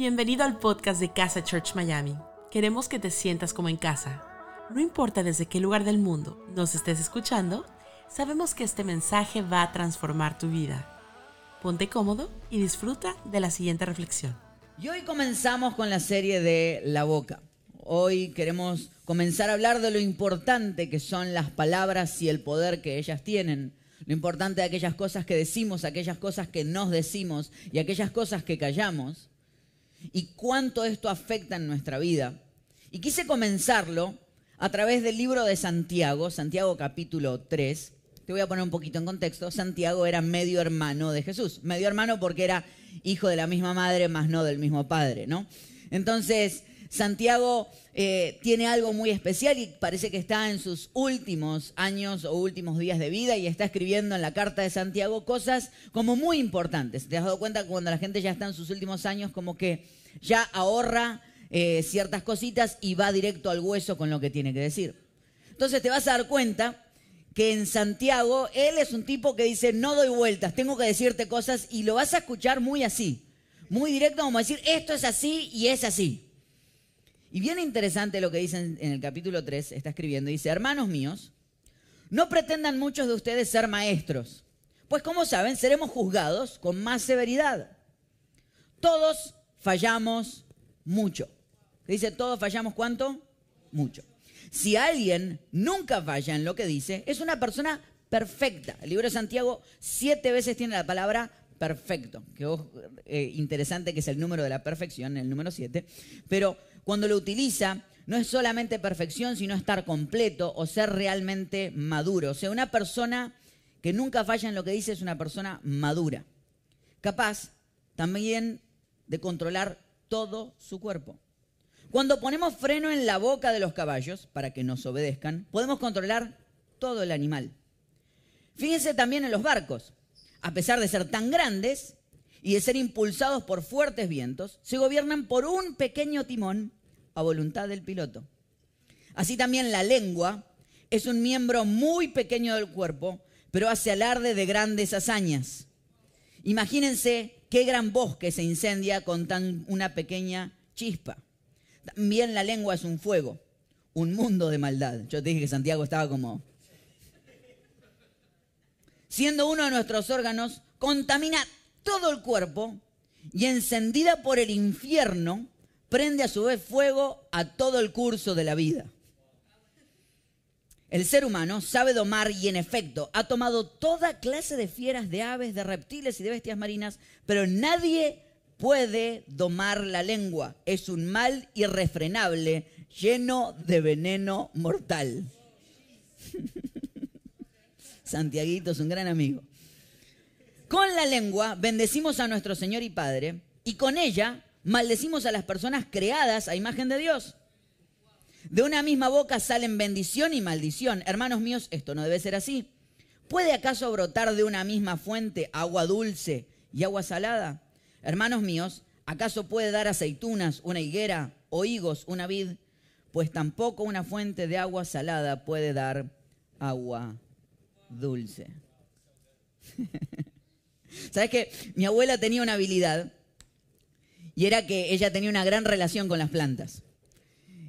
Bienvenido al podcast de Casa Church Miami. Queremos que te sientas como en casa. No importa desde qué lugar del mundo nos estés escuchando, sabemos que este mensaje va a transformar tu vida. Ponte cómodo y disfruta de la siguiente reflexión. Y hoy comenzamos con la serie de La Boca. Hoy queremos comenzar a hablar de lo importante que son las palabras y el poder que ellas tienen. Lo importante de aquellas cosas que decimos, aquellas cosas que nos decimos y aquellas cosas que callamos. Y cuánto esto afecta en nuestra vida. Y quise comenzarlo a través del libro de Santiago, Santiago capítulo 3. Te voy a poner un poquito en contexto. Santiago era medio hermano de Jesús. Medio hermano porque era hijo de la misma madre, más no del mismo padre, ¿no? Entonces, Santiago eh, tiene algo muy especial y parece que está en sus últimos años o últimos días de vida y está escribiendo en la carta de Santiago cosas como muy importantes. ¿Te has dado cuenta que cuando la gente ya está en sus últimos años como que ya ahorra eh, ciertas cositas y va directo al hueso con lo que tiene que decir? Entonces te vas a dar cuenta que en Santiago él es un tipo que dice, no doy vueltas, tengo que decirte cosas y lo vas a escuchar muy así, muy directo como decir, esto es así y es así. Y bien interesante lo que dice en, el capítulo 3, está escribiendo, dice, hermanos míos, no pretendan muchos de ustedes ser maestros, pues como saben, seremos juzgados con más severidad. Todos fallamos mucho. Dice, todos fallamos cuánto? Mucho. Si alguien nunca falla en lo que dice, es una persona perfecta. El libro de Santiago siete veces tiene la palabra perfecto, que es eh, interesante que es el número de la perfección, el número siete, pero cuando lo utiliza, no es solamente perfección, sino estar completo o ser realmente maduro. O sea, una persona que nunca falla en lo que dice es una persona madura, capaz también de controlar todo su cuerpo. Cuando ponemos freno en la boca de los caballos para que nos obedezcan, podemos controlar todo el animal. Fíjense también en los barcos. A pesar de ser tan grandes, y de ser impulsados por fuertes vientos, se gobiernan por un pequeño timón a voluntad del piloto. Así también la lengua es un miembro muy pequeño del cuerpo, pero hace alarde de grandes hazañas. Imagínense qué gran bosque se incendia con tan una pequeña chispa. También la lengua es un fuego, un mundo de maldad. Yo te dije que Santiago estaba como... Siendo uno de nuestros órganos, contamina todo el cuerpo y encendida por el infierno, prende a su vez fuego a todo el curso de la vida. El ser humano sabe domar y en efecto ha tomado toda clase de fieras, de aves, de reptiles y de bestias marinas, pero nadie puede domar la lengua. Es un mal irrefrenable, lleno de veneno mortal. Santiaguito es un gran amigo. Con la lengua bendecimos a nuestro Señor y Padre y con ella maldecimos a las personas creadas a imagen de Dios. De una misma boca salen bendición y maldición. Hermanos míos, esto no debe ser así. ¿Puede acaso brotar de una misma fuente agua dulce y agua salada? Hermanos míos, ¿acaso puede dar aceitunas una higuera o higos una vid? Pues tampoco una fuente de agua salada puede dar agua dulce. ¿Sabes que mi abuela tenía una habilidad? Y era que ella tenía una gran relación con las plantas.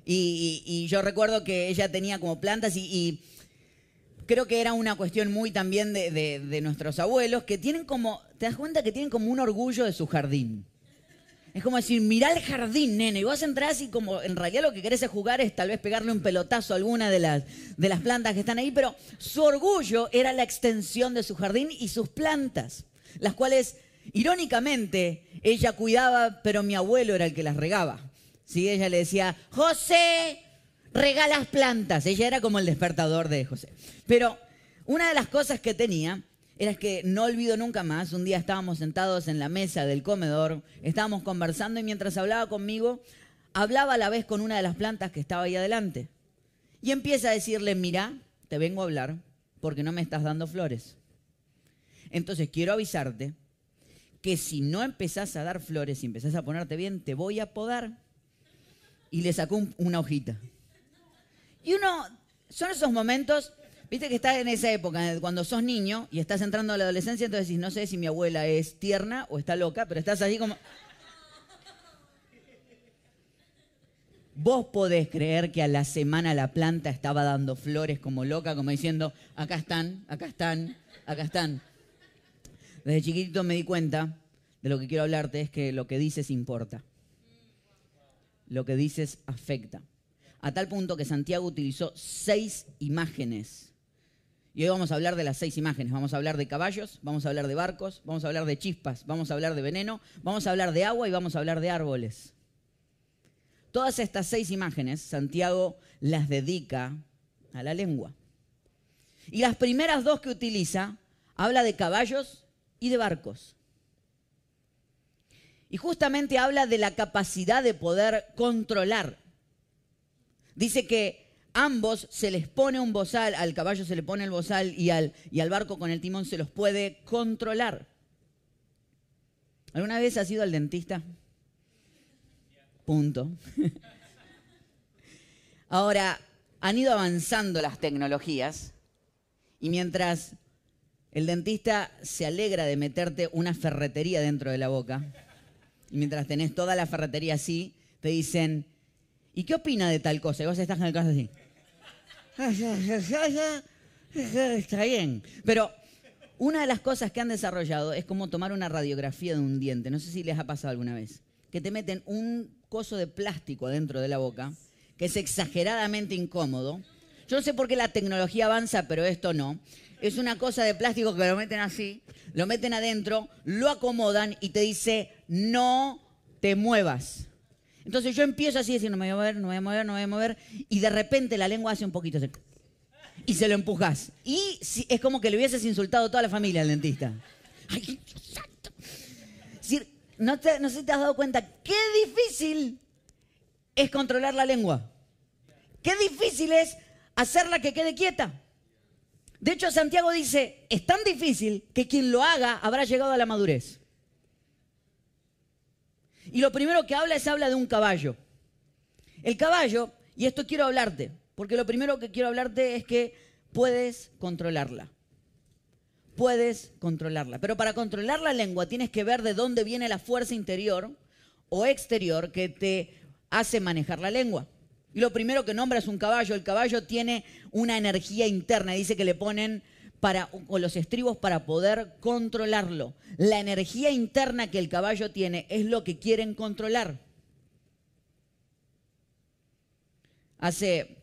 Y, yo recuerdo que ella tenía como plantas y, creo que era una cuestión muy también de, nuestros abuelos, que tienen como, te das cuenta que tienen como un orgullo de su jardín. Es como decir, mirá el jardín, nene. Y vos entrás y como en realidad lo que querés es jugar es tal vez pegarle un pelotazo a alguna de las, de las plantas que están ahí, pero su orgullo era la extensión de su jardín y sus plantas las cuales, irónicamente, ella cuidaba, pero mi abuelo era el que las regaba. ¿Sí? Ella le decía, José, rega las plantas. Ella era como el despertador de José. Pero una de las cosas que tenía era que no olvido nunca más, un día estábamos sentados en la mesa del comedor, estábamos conversando y mientras hablaba conmigo, hablaba a la vez con una de las plantas que estaba ahí adelante. Y empieza a decirle, mira, te vengo a hablar porque no me estás dando flores. Entonces quiero avisarte que si no empezás a dar flores y empezás a ponerte bien, te voy a podar. Y le sacó una hojita. Y uno, son esos momentos, viste que estás en esa época, cuando sos niño y estás entrando a la adolescencia, entonces decís, no sé si mi abuela es tierna o está loca, pero estás así como... Vos podés creer que a la semana la planta estaba dando flores como loca, como diciendo, acá están, acá están, acá están. Desde chiquitito me di cuenta de lo que quiero hablarte es que lo que dices importa. Lo que dices afecta. A tal punto que Santiago utilizó seis imágenes. Y hoy vamos a hablar de las seis imágenes. Vamos a hablar de caballos, vamos a hablar de barcos, vamos a hablar de chispas, vamos a hablar de veneno, vamos a hablar de agua y vamos a hablar de árboles. Todas estas seis imágenes Santiago las dedica a la lengua. Y las primeras dos que utiliza habla de caballos y de barcos. Y justamente habla de la capacidad de poder controlar. Dice que ambos se les pone un bozal, al caballo se le pone el bozal y al, y al barco con el timón se los puede controlar. ¿Alguna vez has ido al dentista? Punto. Ahora, han ido avanzando las tecnologías y mientras el dentista se alegra de meterte una ferretería dentro de la boca, y mientras tenés toda la ferretería así, te dicen, ¿y qué opina de tal cosa? Y vos estás en el caso así. Está bien. Pero una de las cosas que han desarrollado es como tomar una radiografía de un diente. No sé si les ha pasado alguna vez. Que te meten un coso de plástico dentro de la boca, que es exageradamente incómodo. Yo no sé por qué la tecnología avanza, pero esto no. Es una cosa de plástico que lo meten así, lo meten adentro, lo acomodan y te dice, no te muevas. Entonces yo empiezo así diciendo, no me voy a mover, no me voy a mover, no me voy a mover, y de repente la lengua hace un poquito y se lo empujas. Y es como que le hubieses insultado a toda la familia al dentista. ¡Ay, no, no sé si te has dado cuenta qué difícil es controlar la lengua. Qué difícil es hacerla que quede quieta. De hecho, Santiago dice, es tan difícil que quien lo haga habrá llegado a la madurez. Y lo primero que habla es habla de un caballo. El caballo, y esto quiero hablarte, porque lo primero que quiero hablarte es que puedes controlarla puedes controlarla. Pero para controlar la lengua tienes que ver de dónde viene la fuerza interior o exterior que te hace manejar la lengua. Y lo primero que nombra es un caballo. El caballo tiene una energía interna. Dice que le ponen para, o los estribos para poder controlarlo. La energía interna que el caballo tiene es lo que quieren controlar. Hace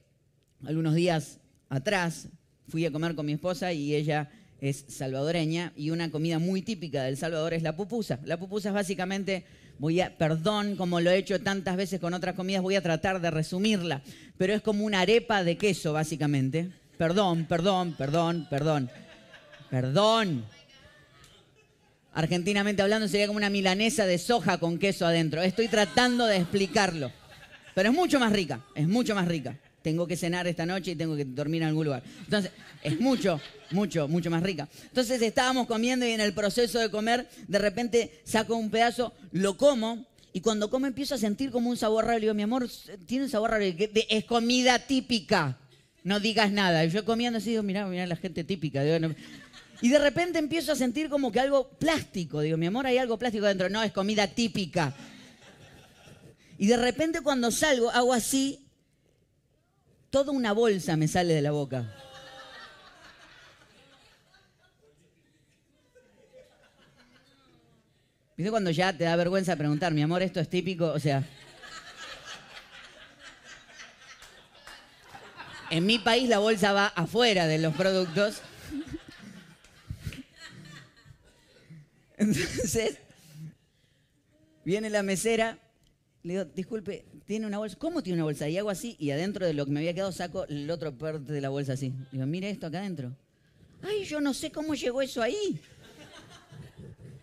algunos días atrás fui a comer con mi esposa y ella es salvadoreña y una comida muy típica del Salvador es la pupusa. La pupusa es básicamente, voy a, perdón, como lo he hecho tantas veces con otras comidas, voy a tratar de resumirla, pero es como una arepa de queso básicamente. Perdón, perdón, perdón, perdón, perdón. Argentinamente hablando sería como una milanesa de soja con queso adentro. Estoy tratando de explicarlo, pero es mucho más rica, es mucho más rica tengo que cenar esta noche y tengo que dormir en algún lugar. Entonces, es mucho, mucho, mucho más rica. Entonces estábamos comiendo y en el proceso de comer, de repente saco un pedazo, lo como y cuando como empiezo a sentir como un sabor raro. Digo, mi amor, tiene un sabor raro. Es comida típica. No digas nada. Y yo comiendo así, digo, mirá, mirá la gente típica. Y de repente empiezo a sentir como que algo plástico. Digo, mi amor, hay algo plástico dentro. No, es comida típica. Y de repente cuando salgo, hago así toda una bolsa me sale de la boca. ¿Viste cuando ya te da vergüenza preguntar, mi amor, esto es típico? O sea. En mi país la bolsa va afuera de los productos. Entonces, viene la mesera, le digo, disculpe, tiene una bolsa. ¿Cómo tiene una bolsa? Y hago así y adentro de lo que me había quedado saco el otro parte de la bolsa así. Digo, mire esto acá adentro. Ay, yo no sé cómo llegó eso ahí.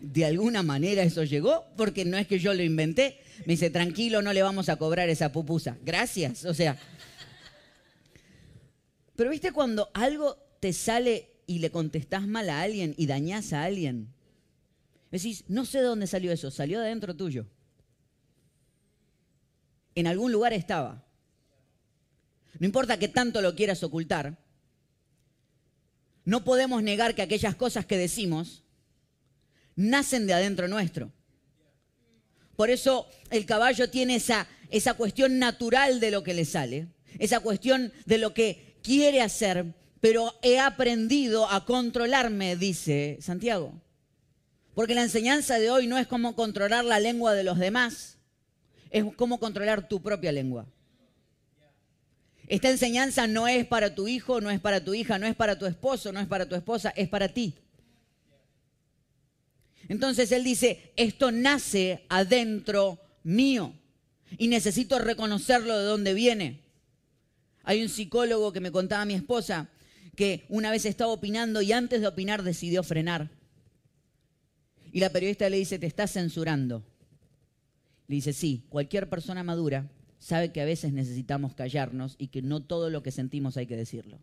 De alguna manera eso llegó, porque no es que yo lo inventé. Me dice, tranquilo, no le vamos a cobrar esa pupusa. Gracias, o sea. Pero viste cuando algo te sale y le contestás mal a alguien y dañás a alguien. Decís, no sé de dónde salió eso, salió de adentro tuyo en algún lugar estaba. No importa que tanto lo quieras ocultar, no podemos negar que aquellas cosas que decimos nacen de adentro nuestro. Por eso el caballo tiene esa, esa cuestión natural de lo que le sale, esa cuestión de lo que quiere hacer, pero he aprendido a controlarme, dice Santiago. Porque la enseñanza de hoy no es cómo controlar la lengua de los demás, es cómo controlar tu propia lengua. Esta enseñanza no es para tu hijo, no es para tu hija, no es para tu esposo, no es para tu esposa, es para ti. Entonces él dice, esto nace adentro mío y necesito reconocerlo de dónde viene. Hay un psicólogo que me contaba a mi esposa que una vez estaba opinando y antes de opinar decidió frenar. Y la periodista le dice, te estás censurando. Le dice, sí, cualquier persona madura sabe que a veces necesitamos callarnos y que no todo lo que sentimos hay que decirlo.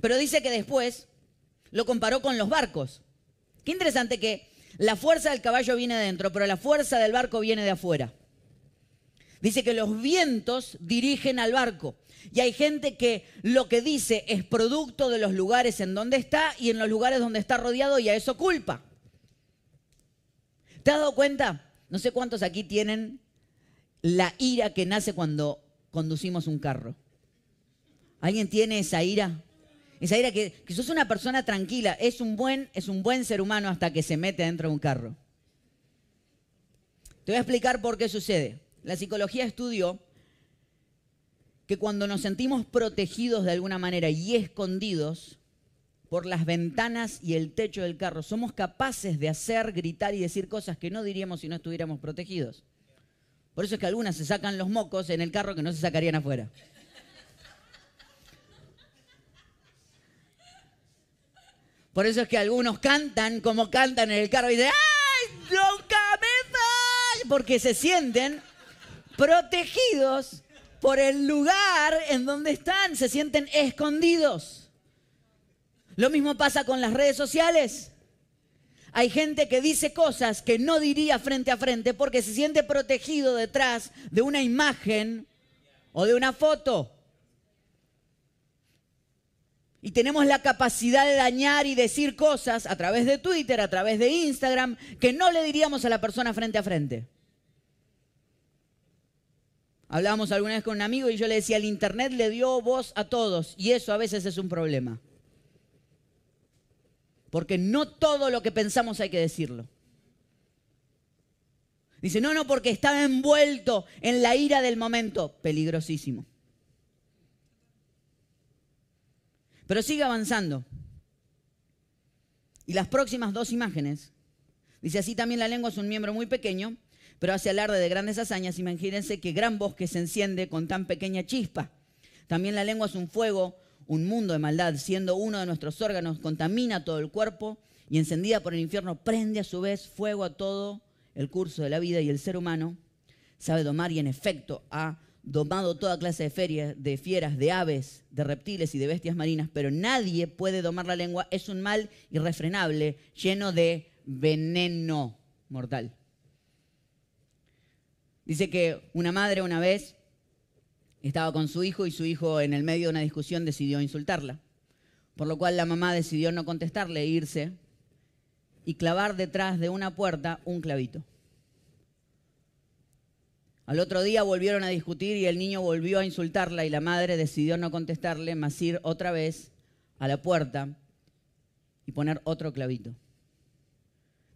Pero dice que después lo comparó con los barcos. Qué interesante que la fuerza del caballo viene de adentro, pero la fuerza del barco viene de afuera. Dice que los vientos dirigen al barco. Y hay gente que lo que dice es producto de los lugares en donde está y en los lugares donde está rodeado y a eso culpa. ¿Te has dado cuenta? No sé cuántos aquí tienen la ira que nace cuando conducimos un carro. ¿Alguien tiene esa ira? Esa ira que, que sos una persona tranquila, es un, buen, es un buen ser humano hasta que se mete dentro de un carro. Te voy a explicar por qué sucede. La psicología estudió que cuando nos sentimos protegidos de alguna manera y escondidos por las ventanas y el techo del carro, somos capaces de hacer, gritar y decir cosas que no diríamos si no estuviéramos protegidos. Por eso es que algunas se sacan los mocos en el carro que no se sacarían afuera. Por eso es que algunos cantan como cantan en el carro y dicen, ¡ay, nunca me Porque se sienten protegidos por el lugar en donde están, se sienten escondidos. Lo mismo pasa con las redes sociales. Hay gente que dice cosas que no diría frente a frente porque se siente protegido detrás de una imagen o de una foto. Y tenemos la capacidad de dañar y decir cosas a través de Twitter, a través de Instagram, que no le diríamos a la persona frente a frente. Hablábamos alguna vez con un amigo y yo le decía, el Internet le dio voz a todos y eso a veces es un problema. Porque no todo lo que pensamos hay que decirlo. Dice, no, no, porque estaba envuelto en la ira del momento. Peligrosísimo. Pero sigue avanzando. Y las próximas dos imágenes, dice así también la lengua es un miembro muy pequeño, pero hace alarde de grandes hazañas. Imagínense que gran bosque se enciende con tan pequeña chispa. También la lengua es un fuego, un mundo de maldad, siendo uno de nuestros órganos, contamina todo el cuerpo y encendida por el infierno, prende a su vez fuego a todo el curso de la vida y el ser humano sabe domar y en efecto ha domado toda clase de, de fieras, de aves, de reptiles y de bestias marinas, pero nadie puede domar la lengua. Es un mal irrefrenable, lleno de veneno mortal. Dice que una madre una vez estaba con su hijo y su hijo en el medio de una discusión decidió insultarla, por lo cual la mamá decidió no contestarle, irse y clavar detrás de una puerta un clavito. Al otro día volvieron a discutir y el niño volvió a insultarla y la madre decidió no contestarle, más ir otra vez a la puerta y poner otro clavito.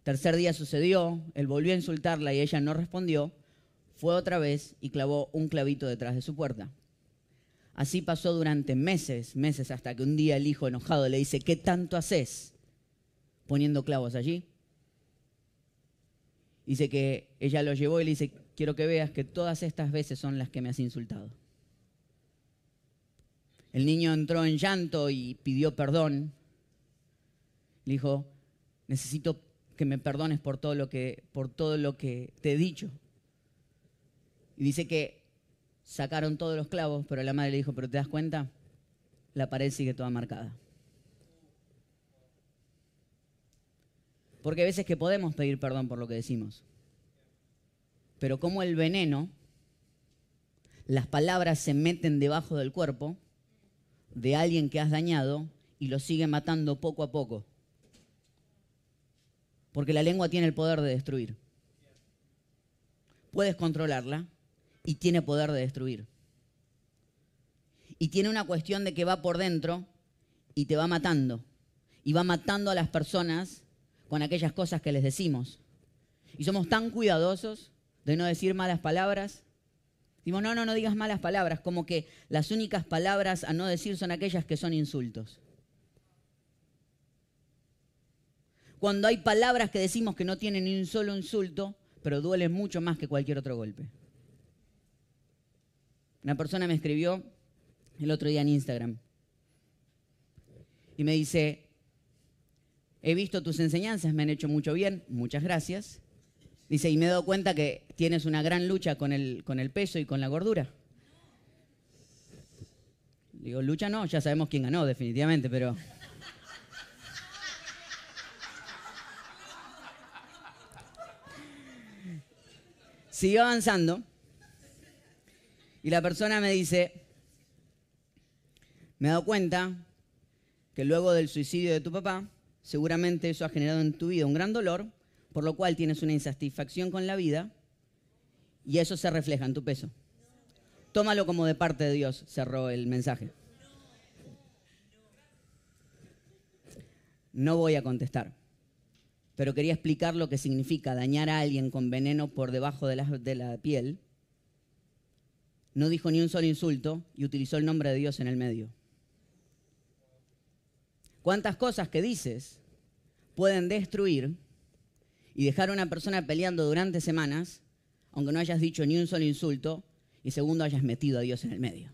Tercer día sucedió, él volvió a insultarla y ella no respondió, fue otra vez y clavó un clavito detrás de su puerta. Así pasó durante meses, meses, hasta que un día el hijo enojado le dice, ¿qué tanto haces poniendo clavos allí? Dice que ella lo llevó y le dice, quiero que veas que todas estas veces son las que me has insultado. El niño entró en llanto y pidió perdón. Le dijo, necesito que me perdones por todo lo que, por todo lo que te he dicho. Y dice que sacaron todos los clavos, pero la madre le dijo, pero ¿te das cuenta? La pared sigue toda marcada. Porque hay veces que podemos pedir perdón por lo que decimos pero como el veneno, las palabras se meten debajo del cuerpo de alguien que has dañado y lo sigue matando poco a poco. Porque la lengua tiene el poder de destruir. Puedes controlarla y tiene poder de destruir. Y tiene una cuestión de que va por dentro y te va matando. Y va matando a las personas con aquellas cosas que les decimos. Y somos tan cuidadosos de no decir malas palabras. Decimos, no, no, no digas malas palabras, como que las únicas palabras a no decir son aquellas que son insultos. Cuando hay palabras que decimos que no tienen ni un solo insulto, pero duelen mucho más que cualquier otro golpe. Una persona me escribió el otro día en Instagram y me dice, he visto tus enseñanzas, me han hecho mucho bien, muchas gracias. Dice, y me he dado cuenta que tienes una gran lucha con el, con el peso y con la gordura. Digo, lucha no, ya sabemos quién ganó, definitivamente, pero... Siguió avanzando y la persona me dice, me he dado cuenta que luego del suicidio de tu papá, seguramente eso ha generado en tu vida un gran dolor, por lo cual tienes una insatisfacción con la vida y eso se refleja en tu peso. Tómalo como de parte de Dios, cerró el mensaje. No voy a contestar, pero quería explicar lo que significa dañar a alguien con veneno por debajo de la, de la piel no dijo ni un solo insulto y utilizó el nombre de Dios en el medio. ¿Cuántas cosas que dices pueden destruir y dejar a una persona peleando durante semanas, aunque no hayas dicho ni un solo insulto y segundo hayas metido a Dios en el medio?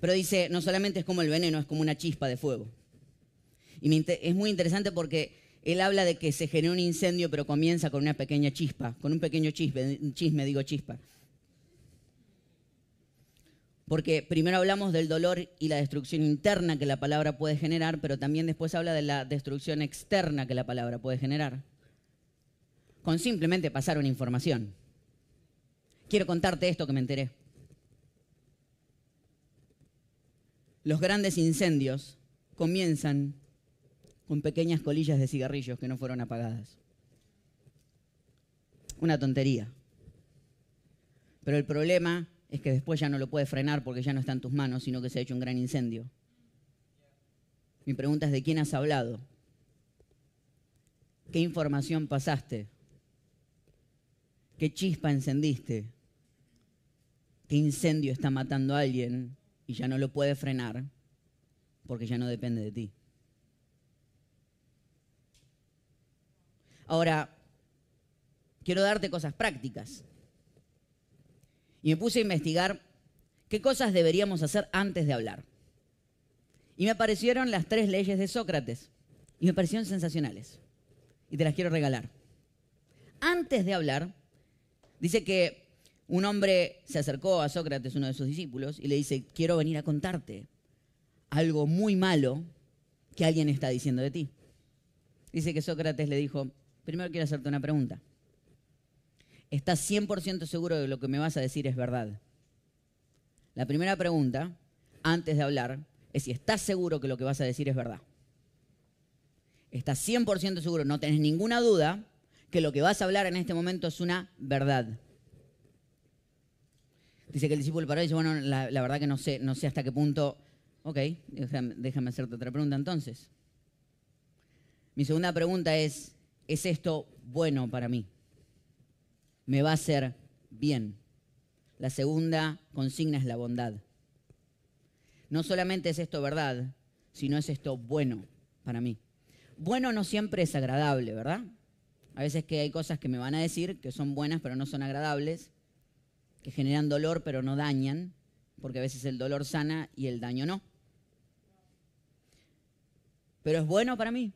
Pero dice, no solamente es como el veneno, es como una chispa de fuego. Y es muy interesante porque él habla de que se genera un incendio, pero comienza con una pequeña chispa, con un pequeño chisme, chisme digo chispa. Porque primero hablamos del dolor y la destrucción interna que la palabra puede generar, pero también después habla de la destrucción externa que la palabra puede generar. Con simplemente pasar una información. Quiero contarte esto que me enteré. Los grandes incendios comienzan con pequeñas colillas de cigarrillos que no fueron apagadas. Una tontería. Pero el problema es que después ya no lo puedes frenar porque ya no está en tus manos, sino que se ha hecho un gran incendio. Mi pregunta es, ¿de quién has hablado? ¿Qué información pasaste? ¿Qué chispa encendiste? ¿Qué incendio está matando a alguien y ya no lo puede frenar porque ya no depende de ti? Ahora, quiero darte cosas prácticas. Y me puse a investigar qué cosas deberíamos hacer antes de hablar. Y me aparecieron las tres leyes de Sócrates. Y me parecieron sensacionales. Y te las quiero regalar. Antes de hablar, dice que un hombre se acercó a Sócrates, uno de sus discípulos, y le dice, quiero venir a contarte algo muy malo que alguien está diciendo de ti. Dice que Sócrates le dijo, Primero quiero hacerte una pregunta. ¿Estás 100% seguro de que lo que me vas a decir es verdad? La primera pregunta, antes de hablar, es si estás seguro que lo que vas a decir es verdad. ¿Estás 100% seguro, no tenés ninguna duda, que lo que vas a hablar en este momento es una verdad? Dice que el discípulo paró y dice, bueno, la, verdad que no sé, no sé hasta qué punto... Ok, déjame, déjame hacerte otra pregunta entonces. Mi segunda pregunta es, ¿es esto bueno para mí? ¿Me va a hacer bien? La segunda consigna es la bondad. No solamente es esto verdad, sino es esto bueno para mí. Bueno no siempre es agradable, ¿verdad? A veces que hay cosas que me van a decir que son buenas pero no son agradables, que generan dolor pero no dañan, porque a veces el dolor sana y el daño no. Pero es bueno para mí.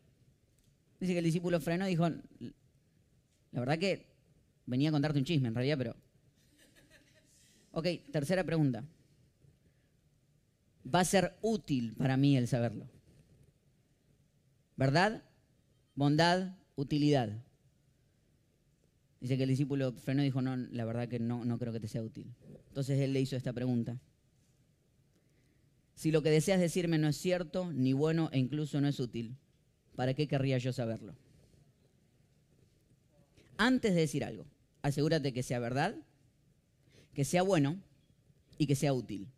Dice que el discípulo frenó y dijo, la verdad que venía a contarte un chisme en realidad, pero... Ok, tercera pregunta. Va a ser útil para mí el saberlo. ¿Verdad? Bondad, utilidad. Dice que el discípulo frenó y dijo, no, la verdad que no, no creo que te sea útil. Entonces él le hizo esta pregunta. Si lo que deseas decirme no es cierto, ni bueno e incluso no es útil, ¿para qué querría yo saberlo? Antes de decir algo, asegúrate que sea verdad, que sea bueno y que sea útil.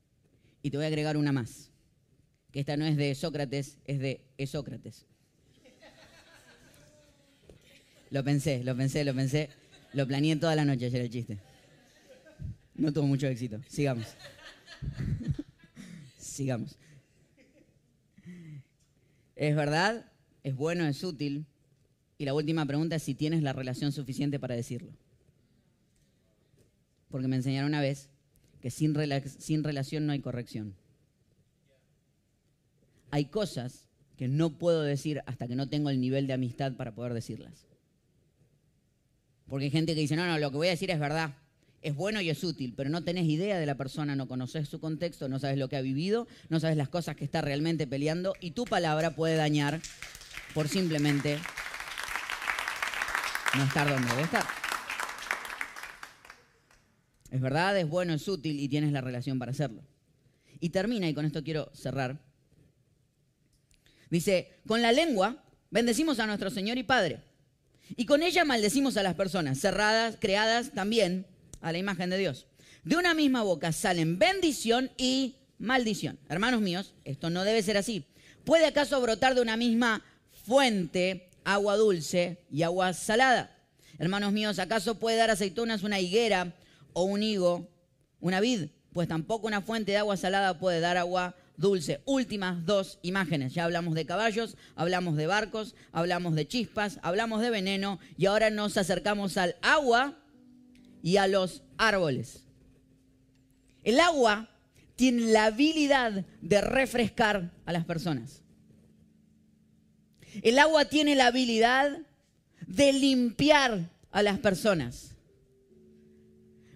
Y te voy a agregar una más, que esta no es de Sócrates, es de Esócrates. Lo pensé, lo pensé, lo pensé. Lo planeé toda la noche ayer el chiste. No tuvo mucho éxito. Sigamos. Sigamos. ¿Es verdad? ¿Es bueno? ¿Es útil? Y la última pregunta es si tienes la relación suficiente para decirlo. Porque me enseñaron una vez que sin, relación no hay corrección. Hay cosas que no puedo decir hasta que no tengo el nivel de amistad para poder decirlas. Porque hay gente que dice, no, no, lo que voy a decir es verdad, es bueno y es útil, pero no tenés idea de la persona, no conoces su contexto, no sabes lo que ha vivido, no sabes las cosas que está realmente peleando y tu palabra puede dañar por simplemente no estar donde debe estar. Es verdad, es bueno, es útil y tienes la relación para hacerlo. Y termina, y con esto quiero cerrar. Dice, con la lengua bendecimos a nuestro Señor y Padre y con ella maldecimos a las personas, cerradas, creadas también a la imagen de Dios. De una misma boca salen bendición y maldición. Hermanos míos, esto no debe ser así. ¿Puede acaso brotar de una misma fuente agua dulce y agua salada? Hermanos míos, ¿acaso puede dar aceitunas una higuera o un higo una vid? Pues tampoco una fuente de agua salada puede dar agua dulce. Últimas dos imágenes. Ya hablamos de caballos, hablamos de barcos, hablamos de chispas, hablamos de veneno y ahora nos acercamos al agua y a los árboles. El agua tiene la habilidad de refrescar a las personas. El agua tiene la habilidad de limpiar a las personas.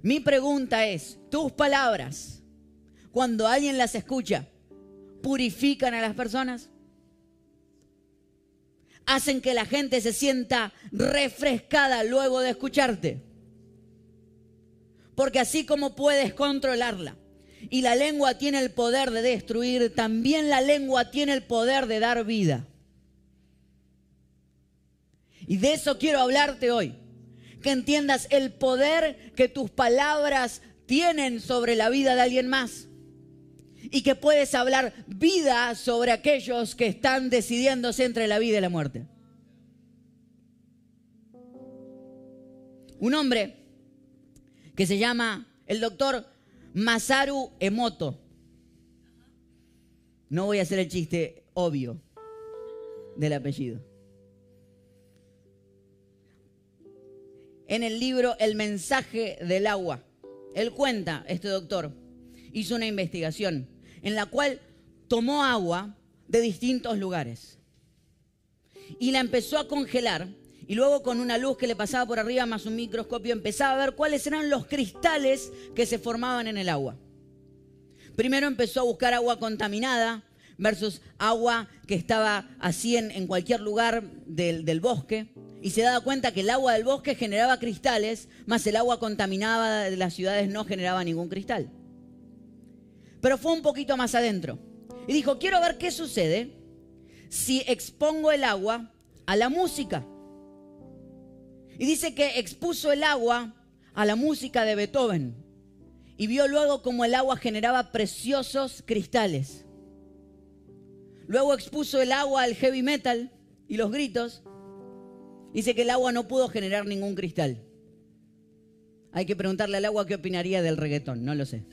Mi pregunta es, tus palabras, cuando alguien las escucha, purifican a las personas? ¿Hacen que la gente se sienta refrescada luego de escucharte? Porque así como puedes controlarla y la lengua tiene el poder de destruir, también la lengua tiene el poder de dar vida. Y de eso quiero hablarte hoy. Que entiendas el poder que tus palabras tienen sobre la vida de alguien más y que puedes hablar vida sobre aquellos que están decidiéndose entre la vida y la muerte. Un hombre que se llama el doctor Masaru Emoto. No voy a hacer el chiste obvio del apellido. En el libro El mensaje del agua, él cuenta, este doctor, hizo una investigación en la cual tomó agua de distintos lugares y la empezó a congelar y luego con una luz que le pasaba por arriba más un microscopio empezaba a ver cuáles eran los cristales que se formaban en el agua. Primero empezó a buscar agua contaminada versus agua que estaba así en, cualquier lugar del, del bosque y se daba cuenta que el agua del bosque generaba cristales, más el agua contaminada de las ciudades no generaba ningún cristal pero fue un poquito más adentro. Y dijo, quiero ver qué sucede si expongo el agua a la música. Y dice que expuso el agua a la música de Beethoven. Y vio luego cómo el agua generaba preciosos cristales. Luego expuso el agua al heavy metal y los gritos. Dice que el agua no pudo generar ningún cristal. Hay que preguntarle al agua qué opinaría del reggaetón, no lo sé.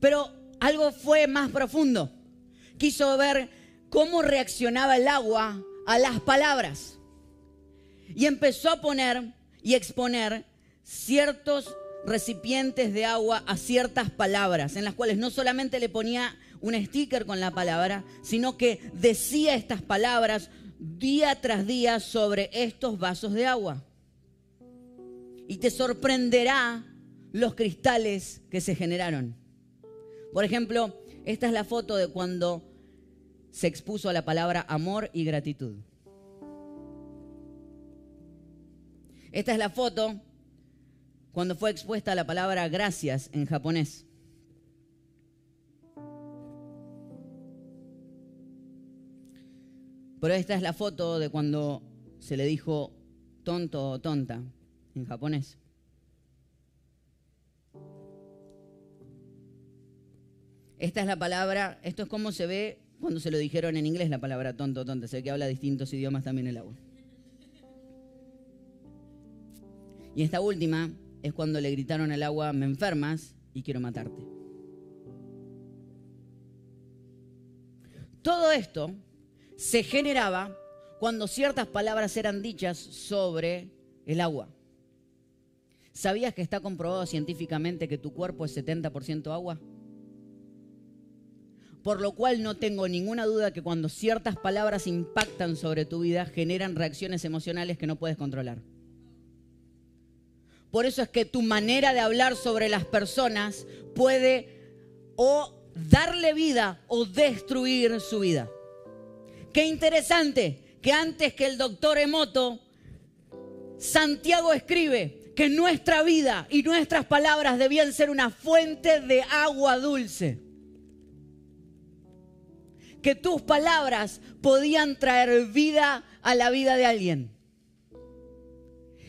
Pero algo fue más profundo. Quiso ver cómo reaccionaba el agua a las palabras. Y empezó a poner y exponer ciertos recipientes de agua a ciertas palabras, en las cuales no solamente le ponía un sticker con la palabra, sino que decía estas palabras día tras día sobre estos vasos de agua. Y te sorprenderá los cristales que se generaron. Por ejemplo, esta es la foto de cuando se expuso la palabra amor y gratitud. Esta es la foto cuando fue expuesta la palabra gracias en japonés. Pero esta es la foto de cuando se le dijo tonto o tonta en japonés. Esta es la palabra, esto es como se ve cuando se lo dijeron en inglés la palabra tonto o tonta. Sé que habla distintos idiomas también el agua. Y esta última es cuando le gritaron al agua, me enfermas y quiero matarte. Todo esto se generaba cuando ciertas palabras eran dichas sobre el agua. ¿Sabías que está comprobado científicamente que tu cuerpo es 70% agua? Por lo cual no tengo ninguna duda que cuando ciertas palabras impactan sobre tu vida generan reacciones emocionales que no puedes controlar. Por eso es que tu manera de hablar sobre las personas puede o darle vida o destruir su vida. Qué interesante que antes que el doctor Emoto, Santiago escribe que nuestra vida y nuestras palabras debían ser una fuente de agua dulce. Que tus palabras podían traer vida a la vida de alguien.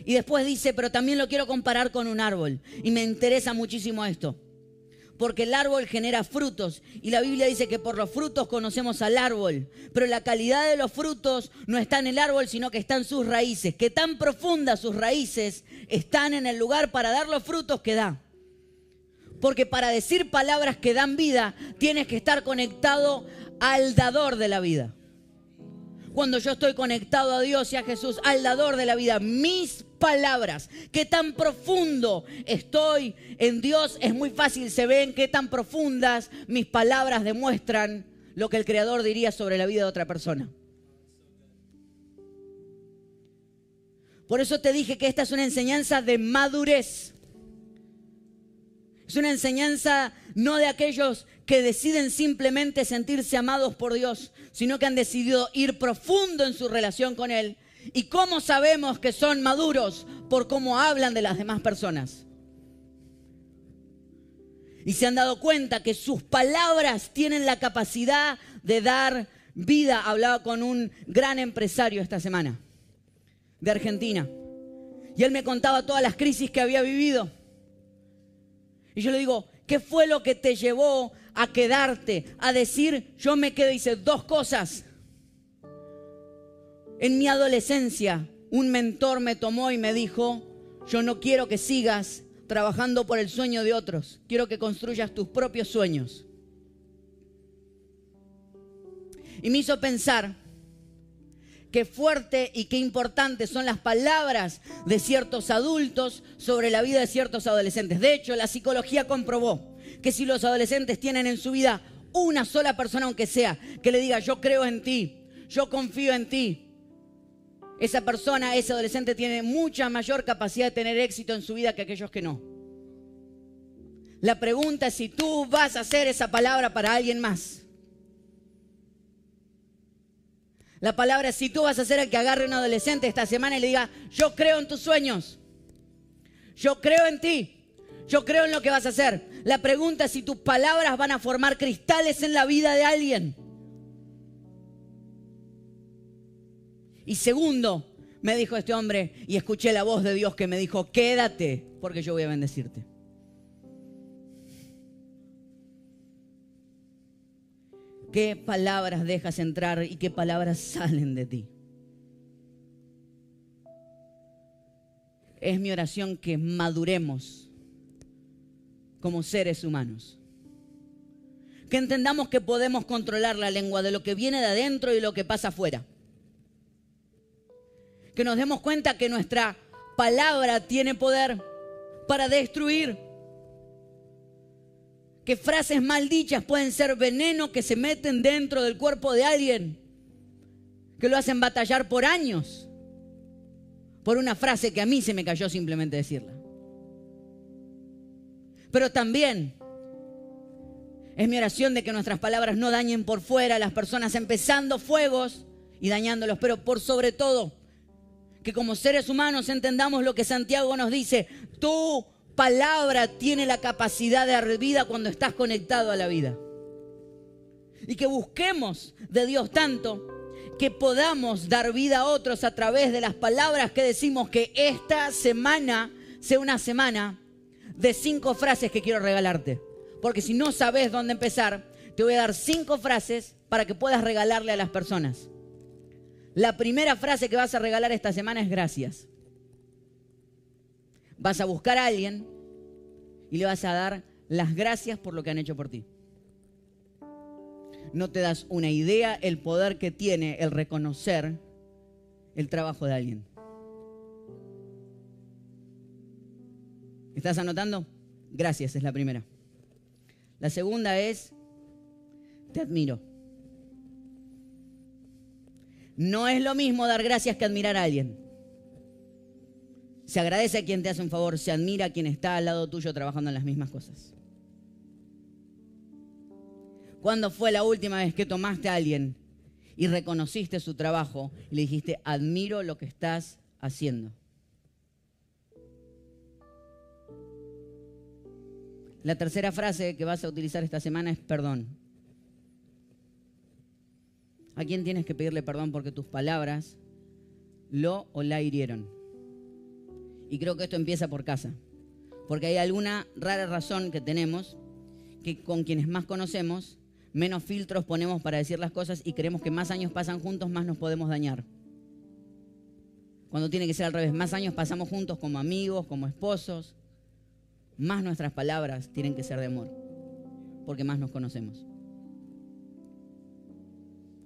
Y después dice, pero también lo quiero comparar con un árbol. Y me interesa muchísimo esto porque el árbol genera frutos. Y la Biblia dice que por los frutos conocemos al árbol. Pero la calidad de los frutos no está en el árbol, sino que está en sus raíces. Que tan profundas sus raíces están en el lugar para dar los frutos que da. Porque para decir palabras que dan vida, tienes que estar conectado al dador de la vida cuando yo estoy conectado a Dios y a Jesús, al dador de la vida. Mis palabras, qué tan profundo estoy en Dios, es muy fácil, se ven qué tan profundas mis palabras demuestran lo que el Creador diría sobre la vida de otra persona. Por eso te dije que esta es una enseñanza de madurez. Es una enseñanza no de aquellos que deciden simplemente sentirse amados por Dios, sino que han decidido ir profundo en su relación con Él. ¿Y cómo sabemos que son maduros? Por cómo hablan de las demás personas. Y se han dado cuenta que sus palabras tienen la capacidad de dar vida. Hablaba con un gran empresario esta semana de Argentina. Y él me contaba todas las crisis que había vivido. Y yo le digo, ¿qué fue lo que te llevó a quedarte, a decir, yo me quedo, dice, dos cosas. En mi adolescencia, un mentor me tomó y me dijo, yo no quiero que sigas trabajando por el sueño de otros, quiero que construyas tus propios sueños. Y me hizo pensar qué fuerte y qué importante son las palabras de ciertos adultos sobre la vida de ciertos adolescentes. De hecho, la psicología comprobó que si los adolescentes tienen en su vida una sola persona, aunque sea, que le diga, yo creo en ti, yo confío en ti, esa persona, ese adolescente tiene mucha mayor capacidad de tener éxito en su vida que aquellos que no. La pregunta es si tú vas a hacer esa palabra para alguien más. La palabra es si tú vas a ser el que agarre a un adolescente esta semana y le diga, yo creo en tus sueños, yo creo en ti, yo creo en lo que vas a hacer. La pregunta es si tus palabras van a formar cristales en la vida de alguien. Y segundo, me dijo este hombre, y escuché la voz de Dios que me dijo, quédate, porque yo voy a bendecirte. ¿Qué palabras dejas entrar y qué palabras salen de ti? Es mi oración que maduremos como seres humanos. Que entendamos que podemos controlar la lengua de lo que viene de adentro y lo que pasa afuera. Que nos demos cuenta que nuestra palabra tiene poder para destruir. Que frases maldichas pueden ser veneno que se meten dentro del cuerpo de alguien. Que lo hacen batallar por años. Por una frase que a mí se me cayó simplemente decirla. Pero también es mi oración de que nuestras palabras no dañen por fuera a las personas, empezando fuegos y dañándolos, pero por sobre todo, que como seres humanos entendamos lo que Santiago nos dice, tu palabra tiene la capacidad de dar vida cuando estás conectado a la vida. Y que busquemos de Dios tanto que podamos dar vida a otros a través de las palabras que decimos que esta semana sea una semana de cinco frases que quiero regalarte. Porque si no sabes dónde empezar, te voy a dar cinco frases para que puedas regalarle a las personas. La primera frase que vas a regalar esta semana es gracias. Vas a buscar a alguien y le vas a dar las gracias por lo que han hecho por ti. No te das una idea el poder que tiene el reconocer el trabajo de alguien. ¿Estás anotando? Gracias, es la primera. La segunda es, te admiro. No es lo mismo dar gracias que admirar a alguien. Se agradece a quien te hace un favor, se admira a quien está al lado tuyo trabajando en las mismas cosas. ¿Cuándo fue la última vez que tomaste a alguien y reconociste su trabajo y le dijiste, admiro lo que estás haciendo? La tercera frase que vas a utilizar esta semana es perdón. ¿A quién tienes que pedirle perdón porque tus palabras lo o la hirieron? Y creo que esto empieza por casa. Porque hay alguna rara razón que tenemos que con quienes más conocemos, menos filtros ponemos para decir las cosas y creemos que más años pasan juntos, más nos podemos dañar. Cuando tiene que ser al revés, más años pasamos juntos como amigos, como esposos, más nuestras palabras tienen que ser de amor, porque más nos conocemos.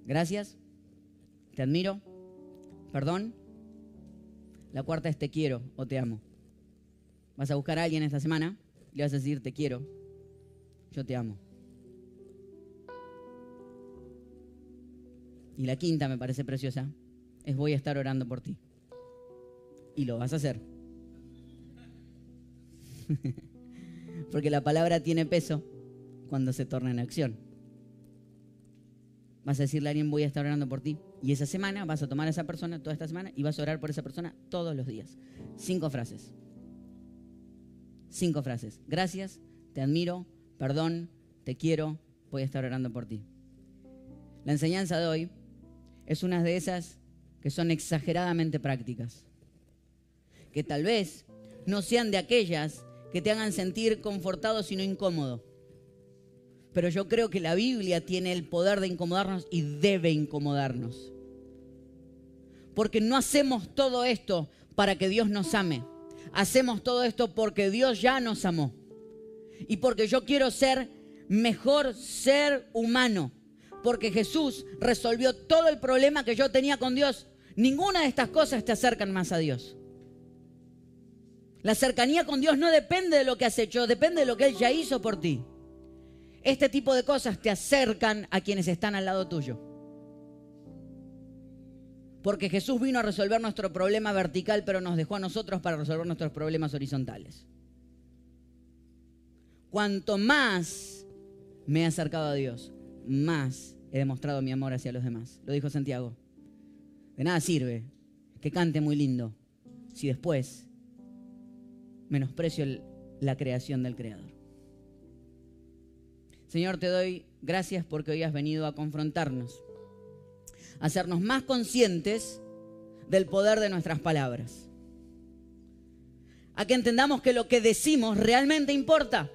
Gracias, te admiro, perdón. La cuarta es te quiero o te amo. Vas a buscar a alguien esta semana y le vas a decir te quiero, yo te amo. Y la quinta me parece preciosa, es voy a estar orando por ti. Y lo vas a hacer. Porque la palabra tiene peso cuando se torna en acción. Vas a decirle a alguien, voy a estar orando por ti. Y esa semana vas a tomar a esa persona, toda esta semana, y vas a orar por esa persona todos los días. Cinco frases. Cinco frases. Gracias, te admiro, perdón, te quiero, voy a estar orando por ti. La enseñanza de hoy es una de esas que son exageradamente prácticas. Que tal vez no sean de aquellas que te hagan sentir confortado sino incómodo. Pero yo creo que la Biblia tiene el poder de incomodarnos y debe incomodarnos. Porque no hacemos todo esto para que Dios nos ame. Hacemos todo esto porque Dios ya nos amó. Y porque yo quiero ser mejor ser humano. Porque Jesús resolvió todo el problema que yo tenía con Dios. Ninguna de estas cosas te acercan más a Dios. La cercanía con Dios no depende de lo que has hecho, depende de lo que Él ya hizo por ti. Este tipo de cosas te acercan a quienes están al lado tuyo. Porque Jesús vino a resolver nuestro problema vertical, pero nos dejó a nosotros para resolver nuestros problemas horizontales. Cuanto más me he acercado a Dios, más he demostrado mi amor hacia los demás. Lo dijo Santiago. De nada sirve que cante muy lindo si después menosprecio la creación del Creador. Señor, te doy gracias porque hoy has venido a confrontarnos, a hacernos más conscientes del poder de nuestras palabras, a que entendamos que lo que decimos realmente importa.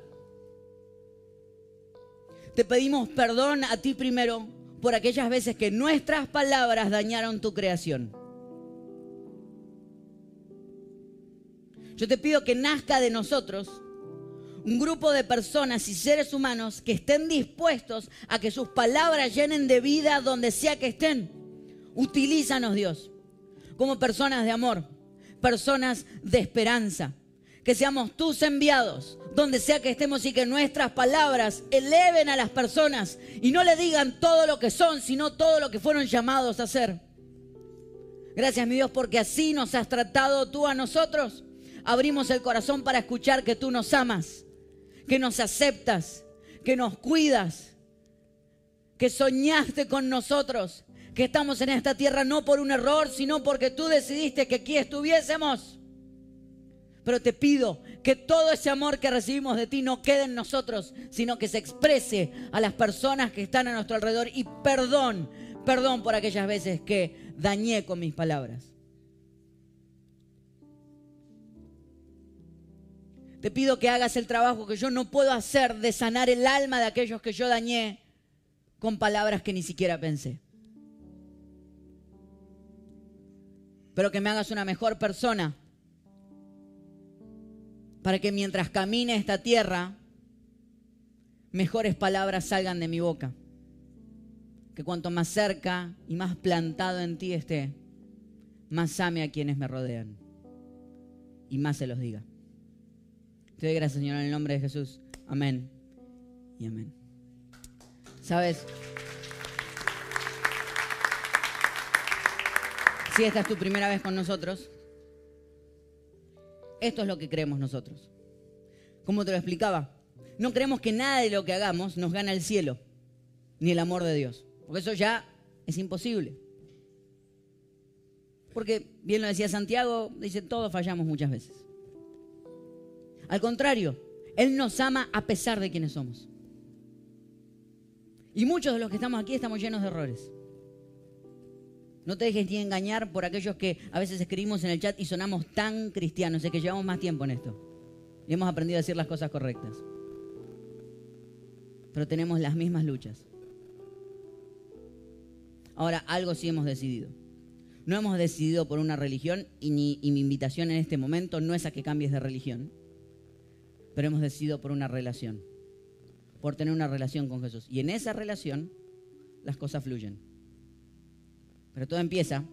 Te pedimos perdón a ti primero por aquellas veces que nuestras palabras dañaron tu creación. Yo te pido que nazca de nosotros un grupo de personas y seres humanos que estén dispuestos a que sus palabras llenen de vida donde sea que estén. Utilízanos, Dios, como personas de amor, personas de esperanza. Que seamos tus enviados, donde sea que estemos y que nuestras palabras eleven a las personas y no le digan todo lo que son, sino todo lo que fueron llamados a hacer. Gracias, mi Dios, porque así nos has tratado tú a nosotros abrimos el corazón para escuchar que tú nos amas, que nos aceptas, que nos cuidas, que soñaste con nosotros, que estamos en esta tierra no por un error, sino porque tú decidiste que aquí estuviésemos. Pero te pido que todo ese amor que recibimos de ti no quede en nosotros, sino que se exprese a las personas que están a nuestro alrededor. Y perdón, perdón por aquellas veces que dañé con mis palabras. Te pido que hagas el trabajo que yo no puedo hacer de sanar el alma de aquellos que yo dañé con palabras que ni siquiera pensé. Pero que me hagas una mejor persona para que mientras camine esta tierra, mejores palabras salgan de mi boca. Que cuanto más cerca y más plantado en ti esté, más ame a quienes me rodean y más se los diga. Te doy gracias, Señor, en el nombre de Jesús. Amén y amén. ¿Sabes? Si esta es tu primera vez con nosotros, esto es lo que creemos nosotros. Como te lo explicaba, no creemos que nada de lo que hagamos nos gana el cielo, ni el amor de Dios. Porque eso ya es imposible. Porque, bien lo decía Santiago, dice, todos fallamos muchas veces. Al contrario, Él nos ama a pesar de quienes somos. Y muchos de los que estamos aquí estamos llenos de errores. No te dejes ni engañar por aquellos que a veces escribimos en el chat y sonamos tan cristianos, es que llevamos más tiempo en esto. Y hemos aprendido a decir las cosas correctas. Pero tenemos las mismas luchas. Ahora, algo sí hemos decidido. No hemos decidido por una religión y, y mi invitación en este momento no es a que cambies de religión, pero hemos decidido por una relación, por tener una relación con Jesús. Y en esa relación las cosas fluyen. Pero todo empieza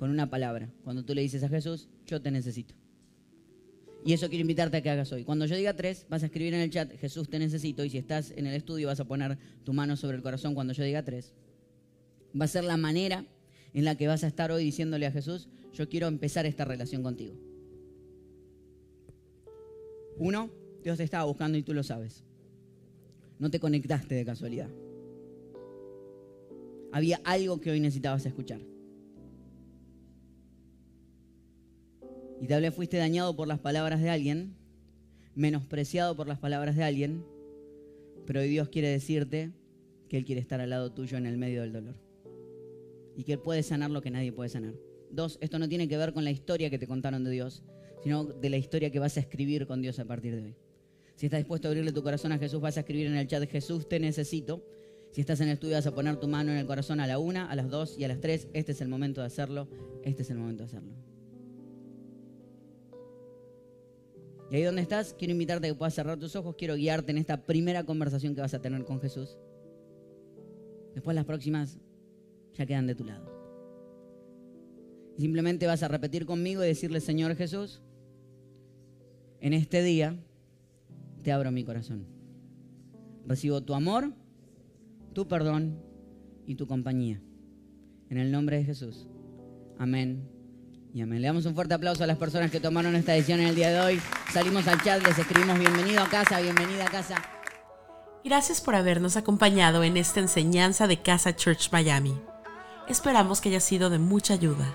con una palabra. Cuando tú le dices a Jesús, yo te necesito. Y eso quiero invitarte a que hagas hoy. Cuando yo diga tres, vas a escribir en el chat, Jesús te necesito. Y si estás en el estudio, vas a poner tu mano sobre el corazón cuando yo diga tres. Va a ser la manera en la que vas a estar hoy diciéndole a Jesús, yo quiero empezar esta relación contigo. Uno, Dios te estaba buscando y tú lo sabes. No te conectaste de casualidad había algo que hoy necesitabas escuchar. Y tal vez fuiste dañado por las palabras de alguien, menospreciado por las palabras de alguien, pero hoy Dios quiere decirte que Él quiere estar al lado tuyo en el medio del dolor. Y que Él puede sanar lo que nadie puede sanar. Dos, esto no tiene que ver con la historia que te contaron de Dios, sino de la historia que vas a escribir con Dios a partir de hoy. Si estás dispuesto a abrirle tu corazón a Jesús, vas a escribir en el chat, Jesús, te necesito. Si estás en el estudio vas a poner tu mano en el corazón a la una, a las dos y a las tres. Este es el momento de hacerlo. Este es el momento de hacerlo. Y ahí donde estás, quiero invitarte a que puedas cerrar tus ojos. Quiero guiarte en esta primera conversación que vas a tener con Jesús. Después las próximas ya quedan de tu lado. Simplemente vas a repetir conmigo y decirle, Señor Jesús, en este día te abro mi corazón. Recibo tu amor tu perdón y tu compañía. En el nombre de Jesús. Amén y amén. Le damos un fuerte aplauso a las personas que tomaron esta decisión en el día de hoy. Salimos al chat, les escribimos bienvenido a casa, bienvenida a casa. Gracias por habernos acompañado en esta enseñanza de Casa Church Miami. Esperamos que haya sido de mucha ayuda.